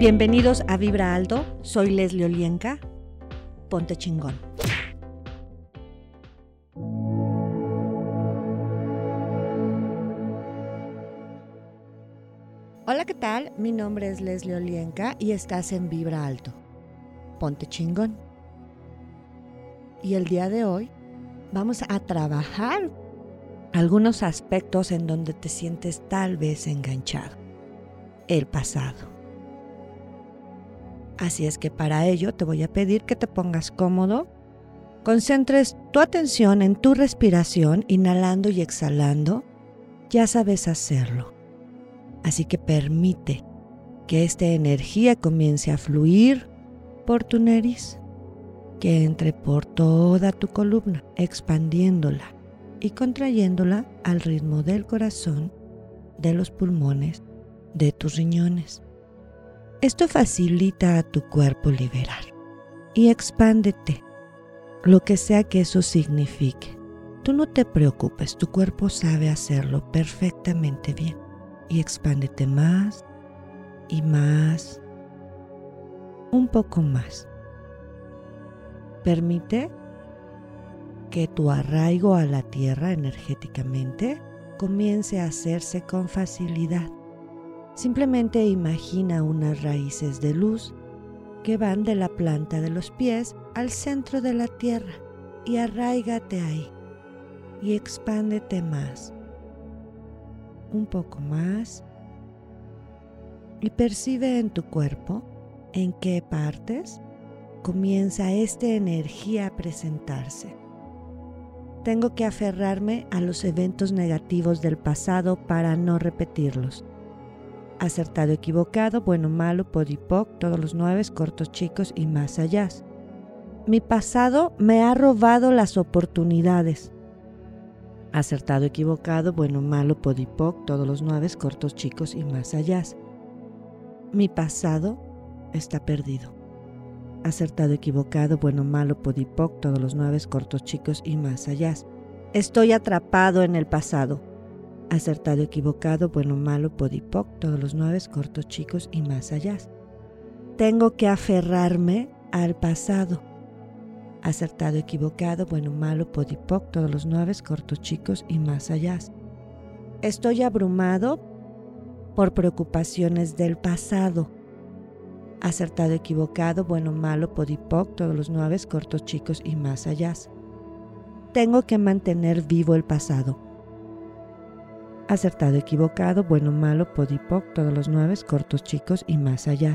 Bienvenidos a Vibra Alto, soy Leslie Olienka. Ponte chingón. Hola, ¿qué tal? Mi nombre es Leslie Olienka y estás en Vibra Alto. Ponte chingón. Y el día de hoy vamos a trabajar algunos aspectos en donde te sientes tal vez enganchado. El pasado. Así es que para ello te voy a pedir que te pongas cómodo, concentres tu atención en tu respiración, inhalando y exhalando. Ya sabes hacerlo. Así que permite que esta energía comience a fluir por tu nariz, que entre por toda tu columna, expandiéndola y contrayéndola al ritmo del corazón, de los pulmones, de tus riñones. Esto facilita a tu cuerpo liberar y expándete, lo que sea que eso signifique. Tú no te preocupes, tu cuerpo sabe hacerlo perfectamente bien y expándete más y más, un poco más. Permite que tu arraigo a la tierra energéticamente comience a hacerse con facilidad. Simplemente imagina unas raíces de luz que van de la planta de los pies al centro de la tierra y arraigate ahí y expándete más, un poco más y percibe en tu cuerpo en qué partes comienza esta energía a presentarse. Tengo que aferrarme a los eventos negativos del pasado para no repetirlos. Acertado, equivocado, bueno, malo, podipoc, todos los nueve, cortos, chicos y más allá. Mi pasado me ha robado las oportunidades. Acertado, equivocado, bueno, malo, podipoc, todos los nueve, cortos, chicos y más allá. Mi pasado está perdido acertado, equivocado, bueno, malo, podipoc, todos los nueve, cortos, chicos y más allá. Estoy atrapado en el pasado. Acertado, equivocado, bueno, malo, podipoc, todos los nueve, cortos, chicos y más allá. Tengo que aferrarme al pasado. Acertado, equivocado, bueno, malo, podipoc, todos los nueve, cortos, chicos y más allá. Estoy abrumado por preocupaciones del pasado acertado, equivocado, bueno, malo, podipoc, todos los nueve, cortos, chicos y más allá. Tengo que mantener vivo el pasado. Acertado, equivocado, bueno, malo, podipoc, todos los nueve, cortos, chicos y más allá.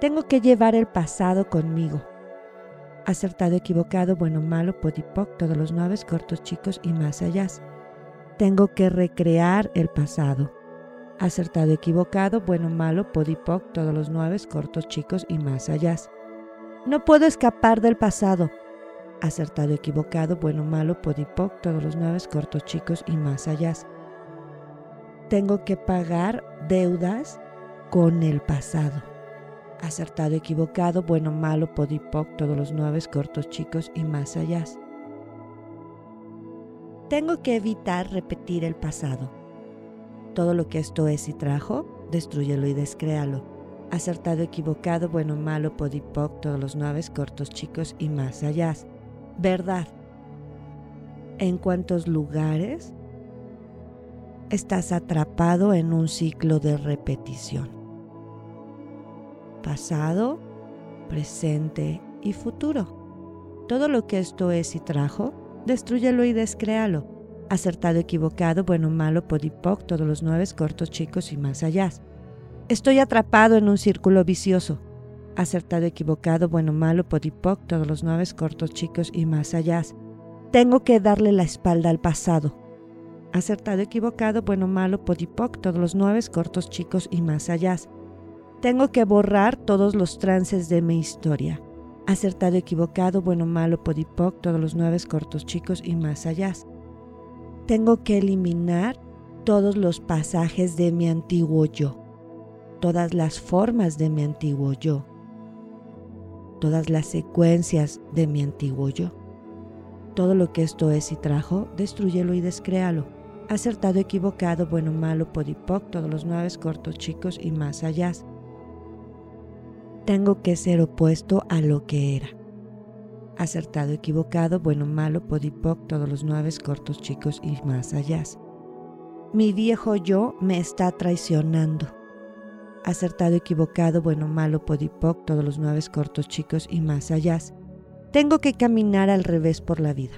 Tengo que llevar el pasado conmigo. Acertado, equivocado, bueno, malo, podipoc, todos los nueve, cortos, chicos y más allá. Tengo que recrear el pasado acertado, equivocado, bueno, malo, podipoc, todos los nueve, cortos, chicos y más allá. No puedo escapar del pasado. Acertado, equivocado, bueno, malo, podipoc, todos los nueve, cortos, chicos y más allá. Tengo que pagar deudas con el pasado. Acertado, equivocado, bueno, malo, podipoc, todos los nueve, cortos, chicos y más allá. Tengo que evitar repetir el pasado todo lo que esto es y trajo, destruyelo y descréalo. Acertado, equivocado, bueno, malo, podipoc, todos los nueve, cortos, chicos y más allá. Verdad. ¿En cuántos lugares estás atrapado en un ciclo de repetición? Pasado, presente y futuro. Todo lo que esto es y trajo, destruyelo y descréalo acertado, equivocado, bueno, malo, podipoc, todos los nueve, cortos, chicos y más allá. Estoy atrapado en un círculo vicioso. Acertado, equivocado, bueno, malo, podipoc, todos los nueve, cortos, chicos y más allá. Tengo que darle la espalda al pasado. Acertado, equivocado, bueno, malo, podipoc, todos los nueve, cortos, chicos y más allá. Tengo que borrar todos los trances de mi historia. Acertado, equivocado, bueno, malo, podipoc, todos los nueve, cortos, chicos y más allá tengo que eliminar todos los pasajes de mi antiguo yo, todas las formas de mi antiguo yo, todas las secuencias de mi antiguo yo. Todo lo que esto es y trajo, destruyelo y descréalo. Acertado, equivocado, bueno, malo, podipoc, todos los nueve cortos, chicos y más allá. Tengo que ser opuesto a lo que era. Acertado, equivocado, bueno, malo, podipoc, todos los nueve cortos, chicos y más allá. Mi viejo yo me está traicionando. Acertado, equivocado, bueno, malo, podipoc, todos los nueve cortos, chicos y más allá. Tengo que caminar al revés por la vida.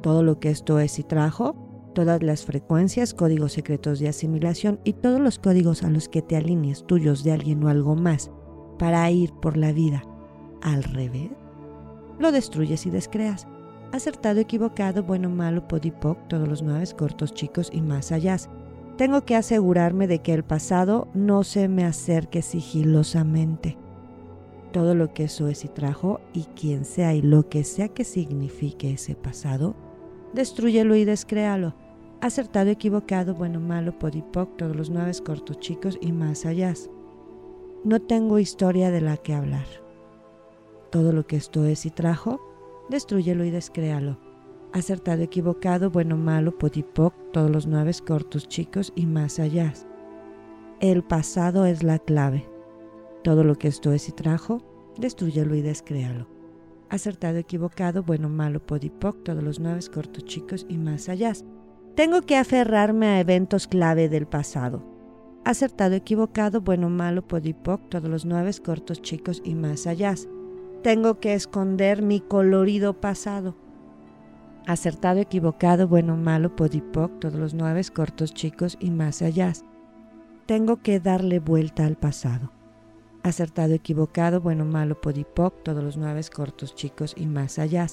Todo lo que esto es y trajo, todas las frecuencias, códigos secretos de asimilación y todos los códigos a los que te alinees tuyos de alguien o algo más para ir por la vida al revés, lo destruyes y descreas. Acertado, equivocado, bueno, malo, podipoc, todos los nueve cortos, chicos y más allá. Tengo que asegurarme de que el pasado no se me acerque sigilosamente todo lo que eso es y trajo y quien sea y lo que sea que signifique ese pasado, destruyelo y descréalo. Acertado, equivocado, bueno, malo, podipoc, todos los nueve cortos chicos y más allá. No tengo historia de la que hablar. Todo lo que esto es y trajo, destruyelo y descréalo. Acertado, equivocado, bueno, malo, podipoc, todos los nueve cortos chicos y más allá. El pasado es la clave. Todo lo que esto es y trajo, destruyelo y descréalo. Acertado, equivocado, bueno, malo, podipoc, todos los nueve cortos chicos y más allá. Tengo que aferrarme a eventos clave del pasado. Acertado, equivocado, bueno, malo, podipoc, todos los nueve cortos chicos y más allá. Tengo que esconder mi colorido pasado. Acertado, equivocado, bueno, malo, podipoc, todos los nueve cortos chicos y más allá. Tengo que darle vuelta al pasado acertado, equivocado, bueno, malo, podipoc, todos los nueve cortos, chicos y más allá.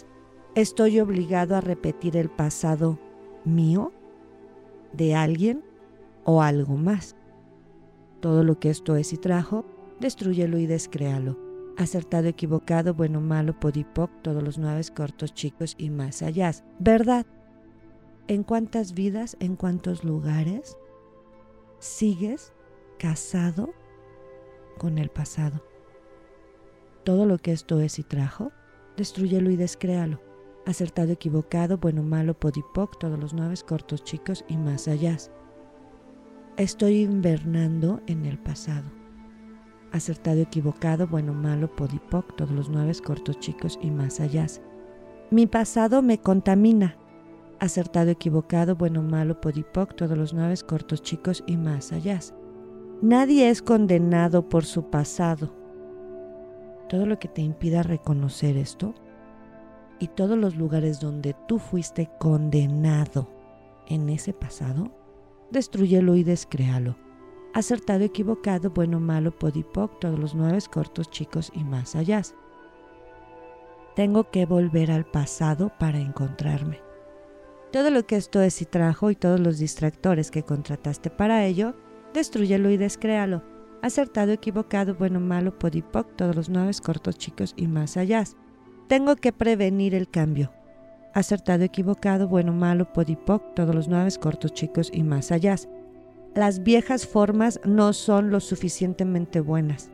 Estoy obligado a repetir el pasado mío, de alguien o algo más. Todo lo que esto es y trajo, destruyelo y descréalo. Acertado, equivocado, bueno, malo, podipoc, todos los nueve cortos, chicos y más allá. ¿Verdad? ¿En cuántas vidas, en cuántos lugares sigues casado con el pasado. Todo lo que esto es y trajo, destruyelo y descréalo. Acertado, equivocado, bueno, malo, podipoc, todos los nueve cortos, chicos y más allá. Estoy invernando en el pasado. Acertado, equivocado, bueno, malo, podipoc, todos los nueve cortos, chicos y más allá. Mi pasado me contamina. Acertado, equivocado, bueno, malo, podipoc, todos los nueve cortos, chicos y más allá. Nadie es condenado por su pasado. Todo lo que te impida reconocer esto y todos los lugares donde tú fuiste condenado en ese pasado, destruyelo y descréalo. Acertado, equivocado, bueno, malo, podipoc, todos los nueve cortos, chicos y más allá. Tengo que volver al pasado para encontrarme. Todo lo que esto es y trajo y todos los distractores que contrataste para ello, destruyelo y descréalo. Acertado, equivocado, bueno, malo, podipoc, todos los nueve cortos, chicos y más allá. Tengo que prevenir el cambio. Acertado, equivocado, bueno, malo, podipoc, todos los nueve cortos, chicos y más allá. Las viejas formas no son lo suficientemente buenas.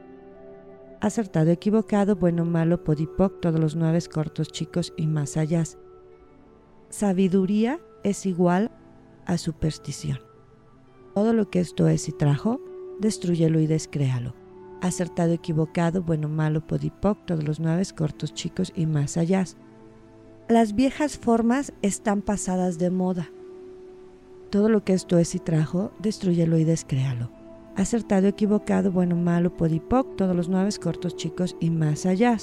Acertado, equivocado, bueno, malo, podipoc, todos los nueve cortos, chicos y más allá. Sabiduría es igual a superstición. Todo lo que esto es y trajo, destruyelo y descréalo. Acertado, equivocado, bueno, malo, podipoc, todos los nueve cortos, chicos y más allá. Las viejas formas están pasadas de moda. Todo lo que esto es y trajo, destruyelo y descréalo. Acertado, equivocado, bueno, malo, podipoc, todos los nueve cortos, chicos y más allá.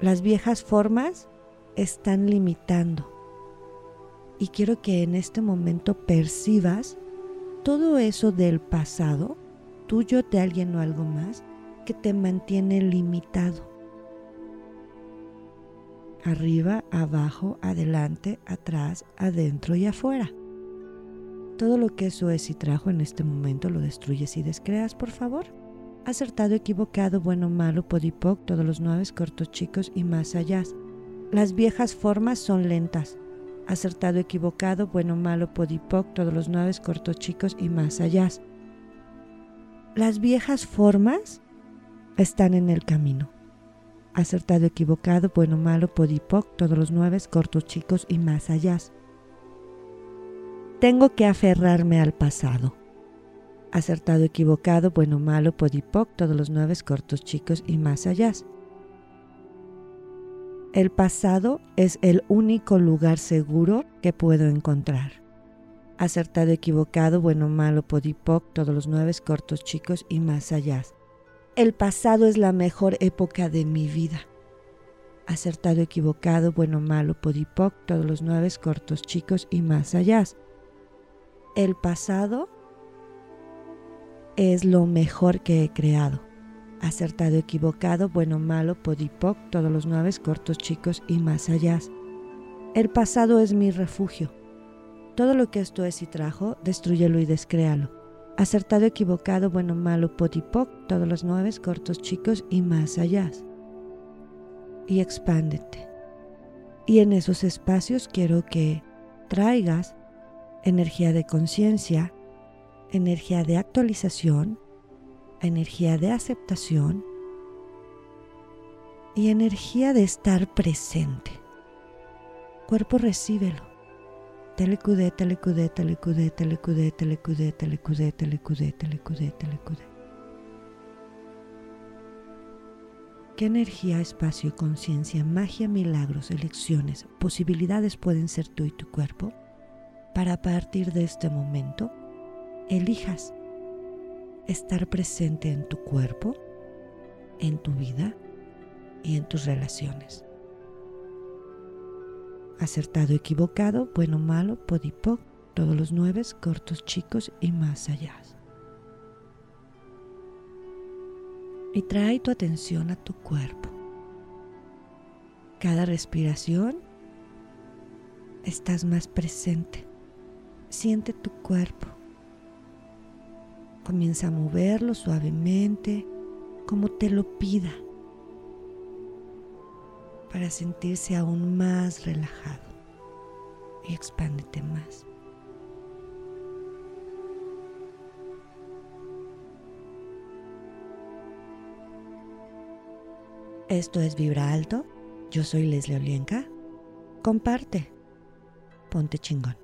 Las viejas formas están limitando y quiero que en este momento percibas todo eso del pasado, tuyo, de alguien o algo más, que te mantiene limitado. Arriba, abajo, adelante, atrás, adentro y afuera. Todo lo que eso es y trajo en este momento lo destruyes y descreas, por favor. Acertado, equivocado, bueno, malo, podipoc, todos los nueve cortos, chicos y más allá. Las viejas formas son lentas, acertado, equivocado, bueno, malo, podipoc, todos los nueve cortos, chicos y más allá. Las viejas formas están en el camino. Acertado, equivocado, bueno, malo, podipoc, todos los nueve cortos, chicos y más allá. Tengo que aferrarme al pasado. Acertado, equivocado, bueno, malo, podipoc, todos los nueve cortos, chicos y más allá. El pasado es el único lugar seguro que puedo encontrar. Acertado, equivocado, bueno, malo, podipoc, todos los nueve cortos, chicos y más allá. El pasado es la mejor época de mi vida. Acertado, equivocado, bueno, malo, podipoc, todos los nueve cortos, chicos y más allá. El pasado es lo mejor que he creado. Acertado, equivocado, bueno, malo, podipoc, todos los nueve cortos, chicos y más allá. El pasado es mi refugio. Todo lo que esto es y trajo, destruyelo y descréalo. Acertado, equivocado, bueno, malo, podipoc, todos los nueve cortos, chicos y más allá. Y expándete. Y en esos espacios quiero que traigas energía de conciencia, energía de actualización, energía de aceptación y energía de estar presente. Cuerpo recíbelo. Telecudé, telecudé, telecudé, telecudé, telecudé, telecudé, telecudé, telecudé, telecudé. ¿Qué energía, espacio conciencia, magia, milagros, elecciones, posibilidades pueden ser tú y tu cuerpo para a partir de este momento elijas estar presente en tu cuerpo, en tu vida y en tus relaciones. Acertado, equivocado, bueno, malo, podipoc, todos los nueve, cortos, chicos y más allá. Y trae tu atención a tu cuerpo. Cada respiración estás más presente. Siente tu cuerpo. Comienza a moverlo suavemente, como te lo pida, para sentirse aún más relajado y expándete más. Esto es Vibra Alto. Yo soy Leslie Olienka. Comparte. Ponte chingón.